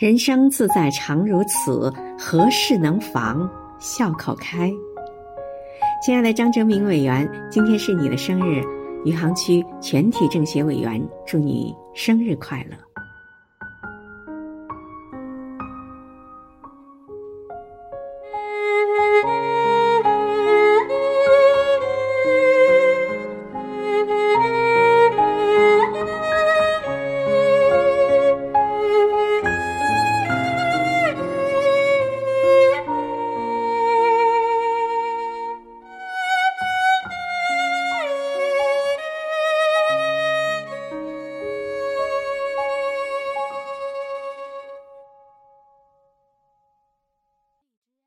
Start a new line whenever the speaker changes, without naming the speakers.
人生自在常如此，何事能防？笑口开。亲爱的张哲明委员，今天是你的生日，余杭区全体政协委员，祝你生日快乐。